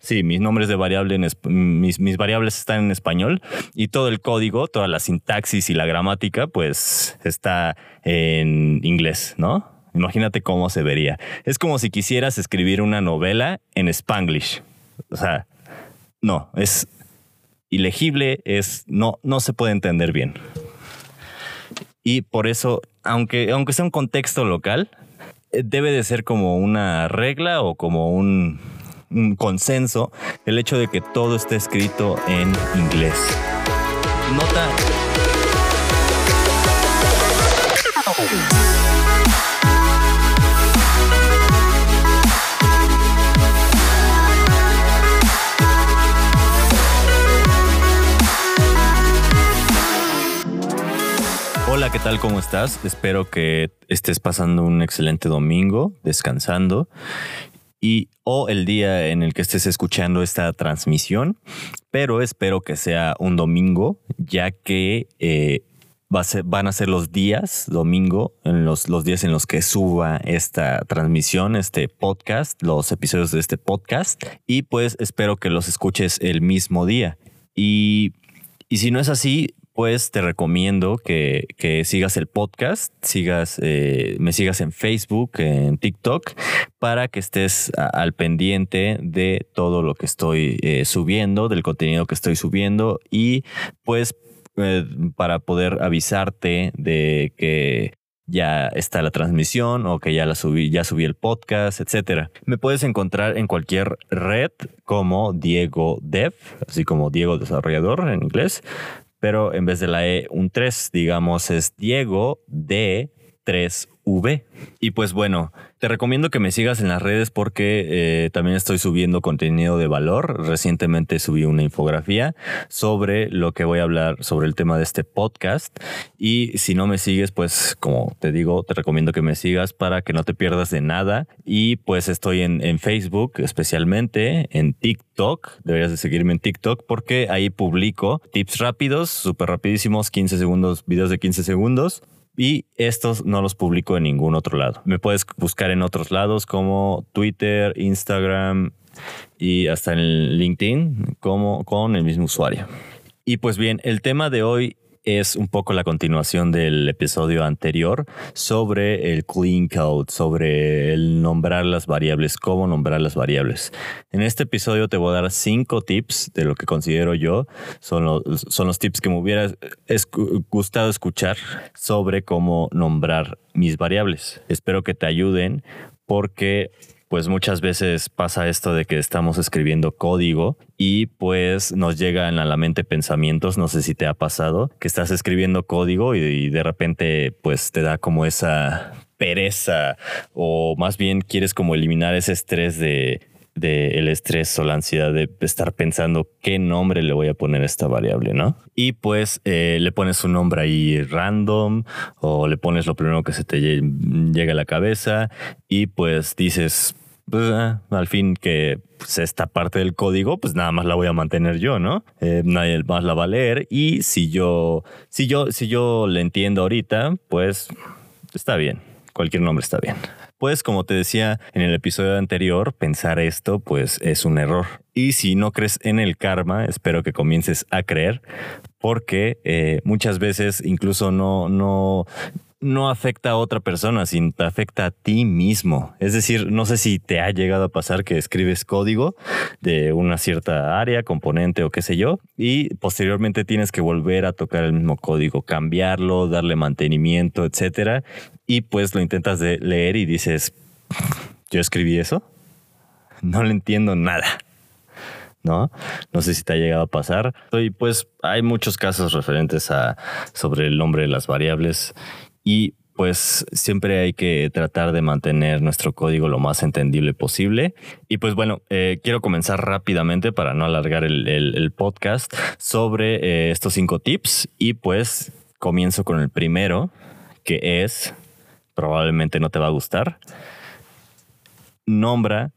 Sí, mis nombres de variable, en mis, mis variables están en español y todo el código, toda la sintaxis y la gramática, pues está en inglés, ¿no? Imagínate cómo se vería. Es como si quisieras escribir una novela en spanglish. O sea, no, es ilegible, es no, no se puede entender bien. Y por eso, aunque, aunque sea un contexto local, eh, debe de ser como una regla o como un, un consenso el hecho de que todo esté escrito en inglés. Nota. Hola, ¿qué tal? ¿Cómo estás? Espero que estés pasando un excelente domingo, descansando y o el día en el que estés escuchando esta transmisión, pero espero que sea un domingo, ya que eh, van a ser los días, domingo, en los, días en los que suba esta transmisión, este podcast, los episodios de este podcast, y pues espero que los escuches el mismo día. Y si no es así, pues te recomiendo que, sigas el podcast, sigas, eh, me sigas en Facebook, en TikTok, para que estés al pendiente de todo lo que estoy eh, subiendo, del contenido que estoy subiendo y pues eh, para poder avisarte de que ya está la transmisión o que ya la subí, ya subí el podcast, etcétera. Me puedes encontrar en cualquier red como Diego Dev, así como Diego Desarrollador en inglés pero en vez de la E, un 3, digamos, es Diego D 3V. Y pues bueno, te recomiendo que me sigas en las redes porque eh, también estoy subiendo contenido de valor. Recientemente subí una infografía sobre lo que voy a hablar sobre el tema de este podcast. Y si no me sigues, pues como te digo, te recomiendo que me sigas para que no te pierdas de nada. Y pues estoy en, en Facebook especialmente, en TikTok. Deberías de seguirme en TikTok porque ahí publico tips rápidos, súper rapidísimos, 15 segundos, videos de 15 segundos y estos no los publico en ningún otro lado. Me puedes buscar en otros lados como Twitter, Instagram y hasta en LinkedIn como con el mismo usuario. Y pues bien, el tema de hoy es un poco la continuación del episodio anterior sobre el clean code, sobre el nombrar las variables, cómo nombrar las variables. En este episodio te voy a dar cinco tips de lo que considero yo son los, son los tips que me hubiera gustado escuchar sobre cómo nombrar mis variables. Espero que te ayuden porque pues muchas veces pasa esto de que estamos escribiendo código y pues nos llegan a la mente pensamientos, no sé si te ha pasado, que estás escribiendo código y, de repente pues te da como esa pereza o más bien quieres como eliminar ese estrés de el estrés o la ansiedad de estar pensando qué nombre le voy a poner a esta variable, ¿no? Y pues eh, le pones un nombre ahí random o le pones lo primero que se te llega a la cabeza y pues dices, pues, ah, al fin que pues, esta parte del código, pues nada más la voy a mantener yo, ¿no? Eh, nadie más la va a leer y si yo, si yo, si yo le entiendo ahorita, pues está bien. Cualquier nombre está bien. Pues como te decía en el episodio anterior, pensar esto pues es un error. Y si no crees en el karma, espero que comiences a creer, porque eh, muchas veces incluso no, no, no afecta a otra persona, sino te afecta a ti mismo. Es decir, no sé si te ha llegado a pasar que escribes código de una cierta área, componente o qué sé yo, y posteriormente tienes que volver a tocar el mismo código, cambiarlo, darle mantenimiento, etcétera, y pues lo intentas de leer y dices, yo escribí eso, no le entiendo nada. ¿no? No sé si te ha llegado a pasar. Y pues hay muchos casos referentes a sobre el nombre de las variables y pues siempre hay que tratar de mantener nuestro código lo más entendible posible. Y pues bueno, eh, quiero comenzar rápidamente para no alargar el, podcast sobre eh, estos cinco tips y pues comienzo con el primero, que es, probablemente no te va a gustar, nombra,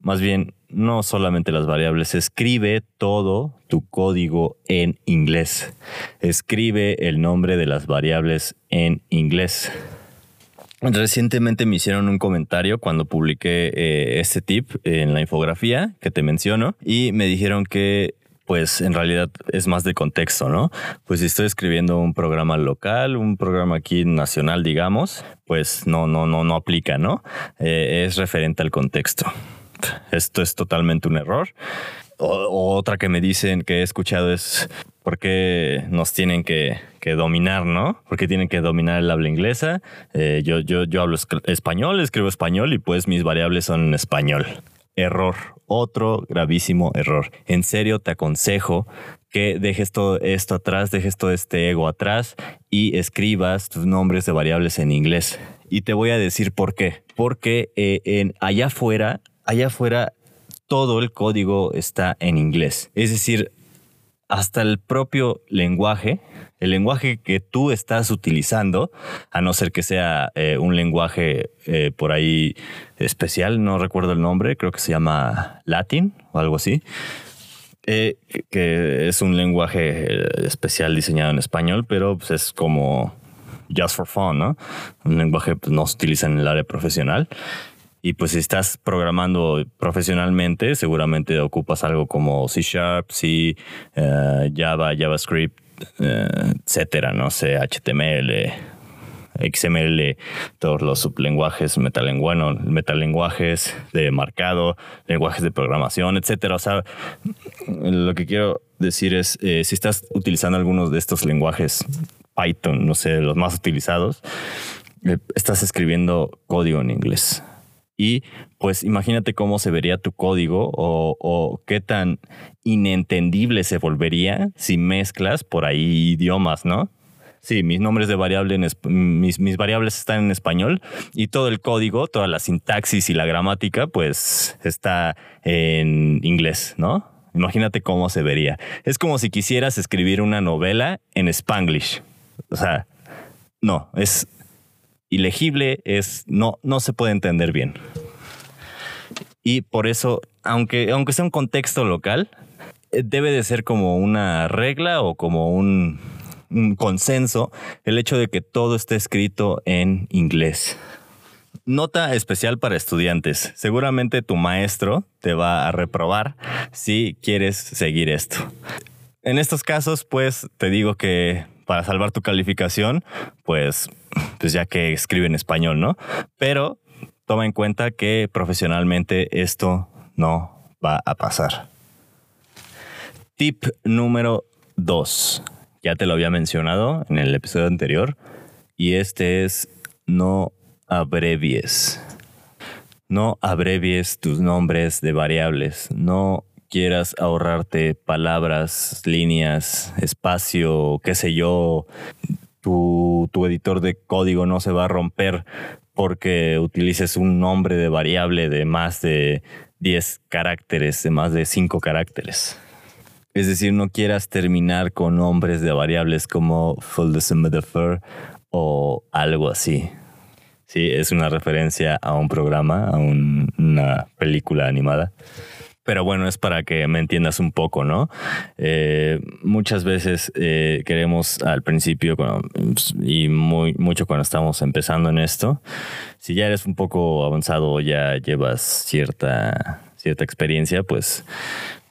más bien no solamente las variables, escribe todo tu código en inglés. Escribe el nombre de las variables en inglés. Recientemente me hicieron un comentario cuando publiqué eh, este tip en la infografía que te menciono y me dijeron que pues en realidad es más de contexto, ¿no? Pues si estoy escribiendo un programa local, un programa aquí nacional, digamos, pues no, no, no, no aplica, ¿no? Eh, es referente al contexto. Esto es totalmente un error. Otra que me dicen que he escuchado es por qué nos tienen que, dominar, ¿no? Porque tienen que dominar el habla inglesa. Eh, yo, yo, yo hablo español, escribo español y pues mis variables son en español. Error, otro gravísimo error. En serio te aconsejo que dejes todo esto atrás, dejes todo este ego atrás y escribas tus nombres de variables en inglés. Y te voy a decir por qué. Porque eh, en, allá afuera, allá afuera todo el código está en inglés. Es decir, hasta el propio lenguaje, el lenguaje que tú estás utilizando, a no ser que sea eh, un lenguaje eh, por ahí especial, no recuerdo el nombre, creo que se llama Latin o algo así, eh, que es un lenguaje especial diseñado en español, pero pues, es como just for fun, ¿no? Un lenguaje que pues, no se utiliza en el área profesional. Y pues si estás programando profesionalmente, seguramente ocupas algo como C Sharp, C, eh, Java, JavaScript, eh, etcétera, no sé, HTML, XML, todos los sublenguajes, metalenguajes, metalenguajes de marcado, lenguajes de programación, etcétera. O sea, lo que quiero decir es, eh, si estás utilizando algunos de estos lenguajes, Python, no sé, los más utilizados, estás escribiendo código en inglés. Y pues imagínate cómo se vería tu código o, qué tan inentendible se volvería si mezclas por ahí idiomas, ¿no? Sí, mis nombres de mis, mis, variables están en español y todo el código, toda la sintaxis y la gramática, pues está en inglés, ¿no? Imagínate cómo se vería. Es como si quisieras escribir una novela en spanglish. O sea, no, es ilegible, es, no, no se puede entender bien. Y por eso, aunque, aunque sea un contexto local, eh, debe de ser como una regla o como un, un consenso el hecho de que todo esté escrito en inglés. Nota especial para estudiantes. Seguramente tu maestro te va a reprobar si quieres seguir esto. En estos casos, pues te digo que para salvar tu calificación, pues, pues ya que escribe en español, ¿no? Pero toma en cuenta que profesionalmente esto no va a pasar. Tip número 2. Ya te lo había mencionado en el episodio anterior. Y este es no abrevies. No abrevies tus nombres de variables. No quieras ahorrarte palabras, líneas, espacio, qué sé yo, tu, editor de código no se va a romper porque utilices un nombre de variable de más de 10 caracteres, de más de 5 caracteres. Es decir, no quieras terminar con nombres de variables como full the o algo así. Sí, es una referencia a un programa, a una película animada pero bueno, es para que me entiendas un poco, ¿no? Eh, muchas veces eh, queremos al principio y muy, mucho cuando estamos empezando en esto, si ya eres un poco avanzado, ya llevas cierta, cierta experiencia, pues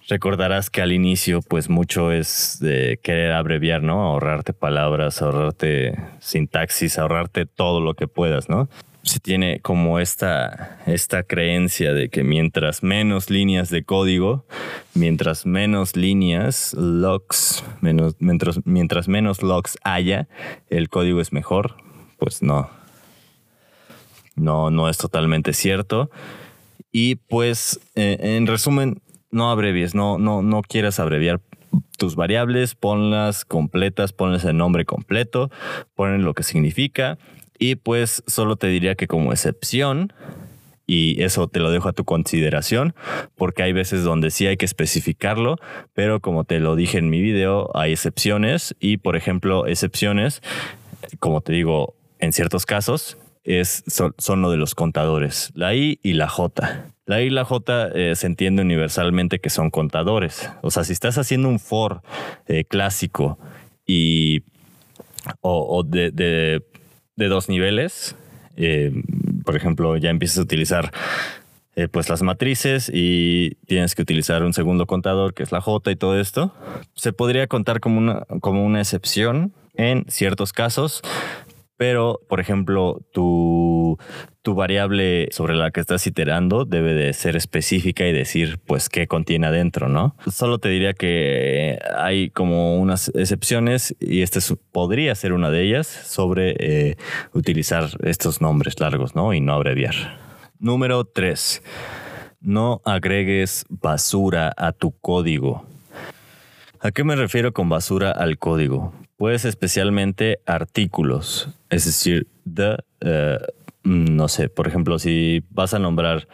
recordarás que al inicio pues mucho es de querer abreviar, ¿no? Ahorrarte palabras, ahorrarte sintaxis, ahorrarte todo lo que puedas, ¿no? Se tiene como esta, esta creencia de que mientras menos líneas de código, mientras menos líneas, logs, menos, mientras, mientras menos logs haya, el código es mejor. Pues no. No, no es totalmente cierto. Y pues, eh, en resumen, no abrevies, no, no, no quieras abreviar tus variables, ponlas completas, ponles el nombre completo, ponen lo que significa y pues solo te diría que como excepción, y eso te lo dejo a tu consideración, porque hay veces donde sí hay que especificarlo, pero como te lo dije en mi video, hay excepciones y por ejemplo, excepciones, como te digo, en ciertos casos, es, son, lo de los contadores, la I y la J. La I y la J eh, se entiende universalmente que son contadores. O sea, si estás haciendo un for eh, clásico y o, de, de dos niveles, eh, por ejemplo, ya empiezas a utilizar eh, pues las matrices y tienes que utilizar un segundo contador que es la J y todo esto, se podría contar como una, como una excepción en ciertos casos, pero por ejemplo tu, tu variable sobre la que estás iterando debe de ser específica y decir pues qué contiene adentro, ¿no? Solo te diría que hay como unas excepciones y este podría ser una de ellas sobre eh, utilizar estos nombres largos, ¿no? Y no abreviar. Número 3. No agregues basura a tu código. ¿A qué me refiero con basura al código? Pues especialmente artículos, es decir, de, eh, no sé, por ejemplo, si vas a nombrar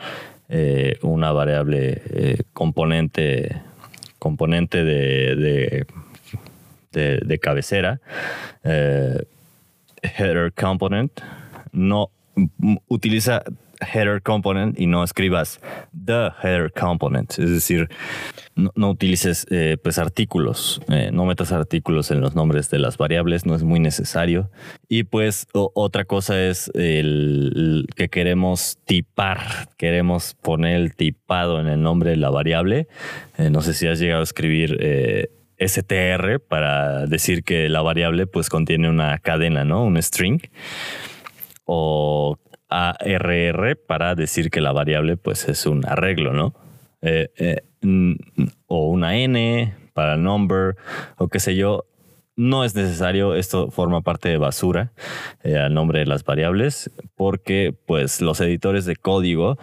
eh, una variable eh, componente, componente de, de, de cabecera, header component, no utiliza header component y no escribas the header component. Es decir, no, utilices eh, pues artículos, eh, no metas artículos en los nombres de las variables, no es muy necesario. Y pues otra cosa es el, que queremos tipar, queremos poner el tipado en el nombre de la variable. Eh, no sé si has llegado a escribir str para decir que la variable pues contiene una cadena, ¿no? Un string. O ARR para decir que la variable pues es un arreglo, ¿no? Eh, eh, o una N para number o qué sé yo. No es necesario, esto forma parte de basura eh, al nombre de las variables, porque pues los editores de código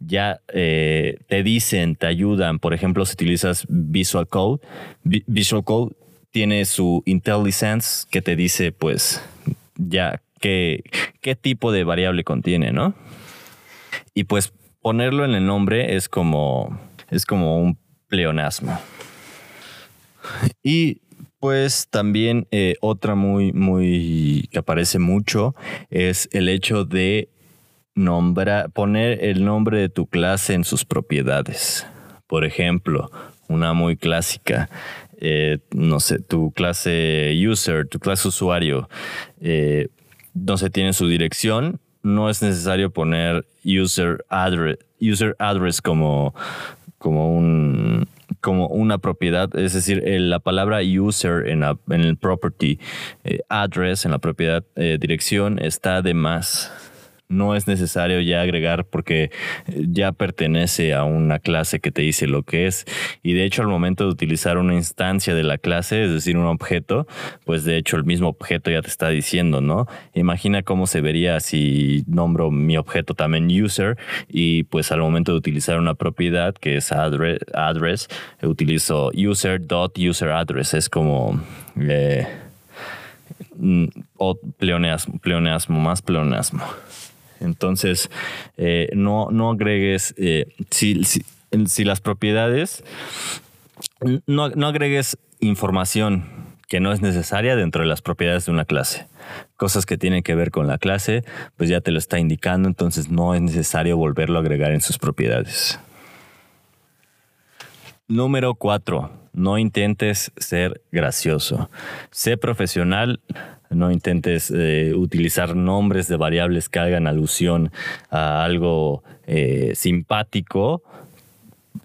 ya te dicen, te ayudan. Por ejemplo, si utilizas Visual Code, Visual Code tiene su IntelliSense que te dice pues ya qué, qué tipo de variable contiene, ¿no? Y pues ponerlo en el nombre es como, es como un pleonasmo. Y pues también eh, otra muy, muy que aparece mucho es el hecho de nombrar, poner el nombre de tu clase en sus propiedades. Por ejemplo, una muy clásica, eh, no sé, tu clase user, tu clase usuario, eh, no se tiene su dirección, no es necesario poner user address, user address como, como un como una propiedad, es decir, la palabra user en, en el property eh, address, en la propiedad eh, dirección, está de más no es necesario ya agregar porque eh, ya pertenece a una clase que te dice lo que es. Y de hecho, al momento de utilizar una instancia de la clase, es decir, un objeto, pues de hecho el mismo objeto ya te está diciendo, ¿no? Imagina cómo se vería si nombro mi objeto también user y pues al momento de utilizar una propiedad que es address, address utilizo user.userAddress. Es como... Eh, mm, pleonasmo, más pleonasmo. Entonces, eh, no, no agregues, eh, si, si, las propiedades, no, no agregues información que no es necesaria dentro de las propiedades de una clase. Cosas que tienen que ver con la clase, pues ya te lo está indicando, entonces no es necesario volverlo a agregar en sus propiedades. Número 4. No intentes ser gracioso. Sé profesional, no intentes eh, utilizar nombres de variables que hagan alusión a algo eh, simpático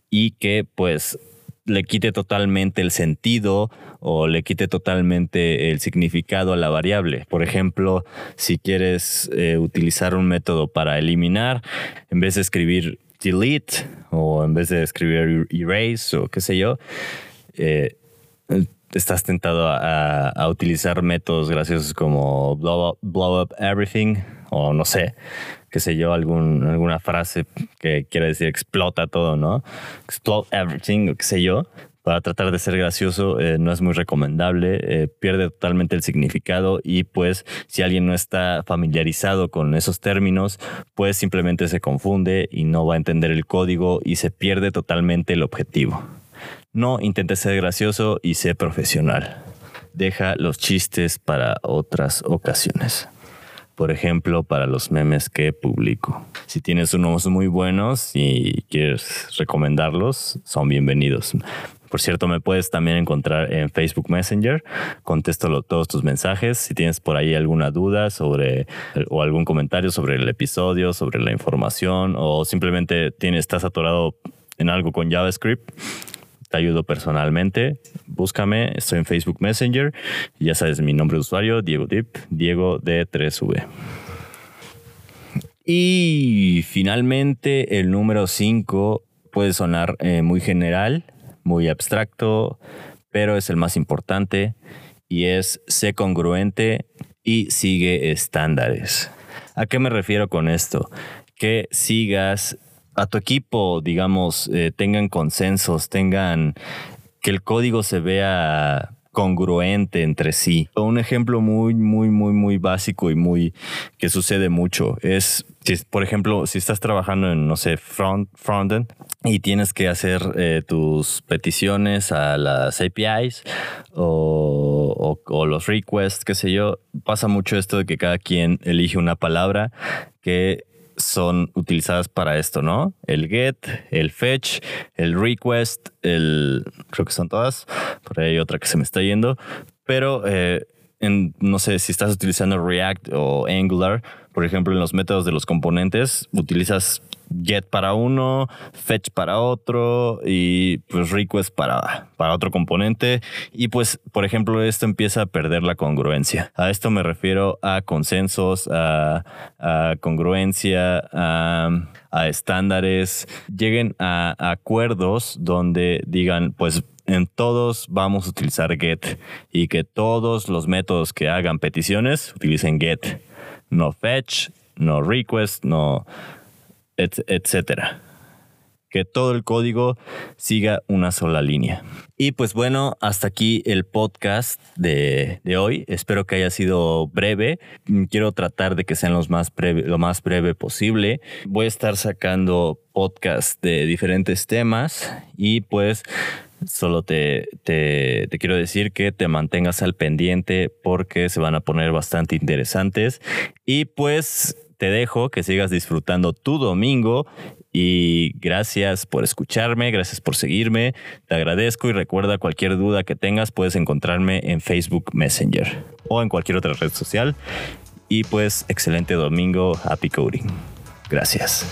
y que pues le quite totalmente el sentido o le quite totalmente el significado a la variable. Por ejemplo, si quieres eh, utilizar un método para eliminar, en vez de escribir delete o en vez de escribir erase o qué sé yo, estás tentado a, utilizar métodos graciosos como blow up, everything o no sé, qué sé yo, algún, alguna frase que quiere decir explota todo, ¿no? Explode everything o qué sé yo. Para tratar de ser gracioso eh, no es muy recomendable, eh, pierde totalmente el significado y pues si alguien no está familiarizado con esos términos, pues simplemente se confunde y no va a entender el código y se pierde totalmente el objetivo. No intentes ser gracioso y sé profesional. Deja los chistes para otras ocasiones. Por ejemplo, para los memes que publico. Si tienes unos muy buenos y quieres recomendarlos, son bienvenidos. Por cierto, me puedes también encontrar en Facebook Messenger. Contesto todos tus mensajes. Si tienes por ahí alguna duda sobre o algún comentario sobre el episodio, sobre la información o simplemente tienes, estás atorado en algo con JavaScript, te ayudo personalmente. Búscame, estoy en Facebook Messenger. Ya sabes mi nombre de usuario, Diego Dip, Diego de 3V. Y finalmente el número 5 puede sonar eh, muy general, muy abstracto, pero es el más importante y es sé congruente y sigue estándares. ¿A qué me refiero con esto? Que sigas a tu equipo, digamos, eh, tengan consensos, tengan que el código se vea congruente entre sí. Un ejemplo muy, muy, muy, muy básico y muy que sucede mucho es, por ejemplo, si estás trabajando en, no sé, front, frontend y tienes que hacer eh, tus peticiones a las APIs o, o los requests, qué sé yo, pasa mucho esto de que cada quien elige una palabra que son utilizadas para esto, ¿no? El get, el fetch, el request, el... Creo que son todas. Por ahí hay otra que se me está yendo. Pero eh, no sé si estás utilizando React o Angular, por ejemplo, en los métodos de los componentes, utilizas get para uno, fetch para otro y pues request para, para otro componente. Y pues, por ejemplo, esto empieza a perder la congruencia. A esto me refiero a consensos, a, congruencia, a, a, estándares. Lleguen a acuerdos donde digan, pues en todos vamos a utilizar get y que todos los métodos que hagan peticiones utilicen get, no fetch, no request, no etcétera. Que todo el código siga una sola línea. Y pues bueno, hasta aquí el podcast de, hoy. Espero que haya sido breve. Quiero tratar de que sean lo más breve posible. Voy a estar sacando podcasts de diferentes temas y pues solo te, te, te, quiero decir que te mantengas al pendiente porque se van a poner bastante interesantes. Y pues te dejo que sigas disfrutando tu domingo y gracias por escucharme, gracias por seguirme, te agradezco y recuerda cualquier duda que tengas puedes encontrarme en Facebook Messenger o en cualquier otra red social y pues excelente domingo, happy coding. Gracias.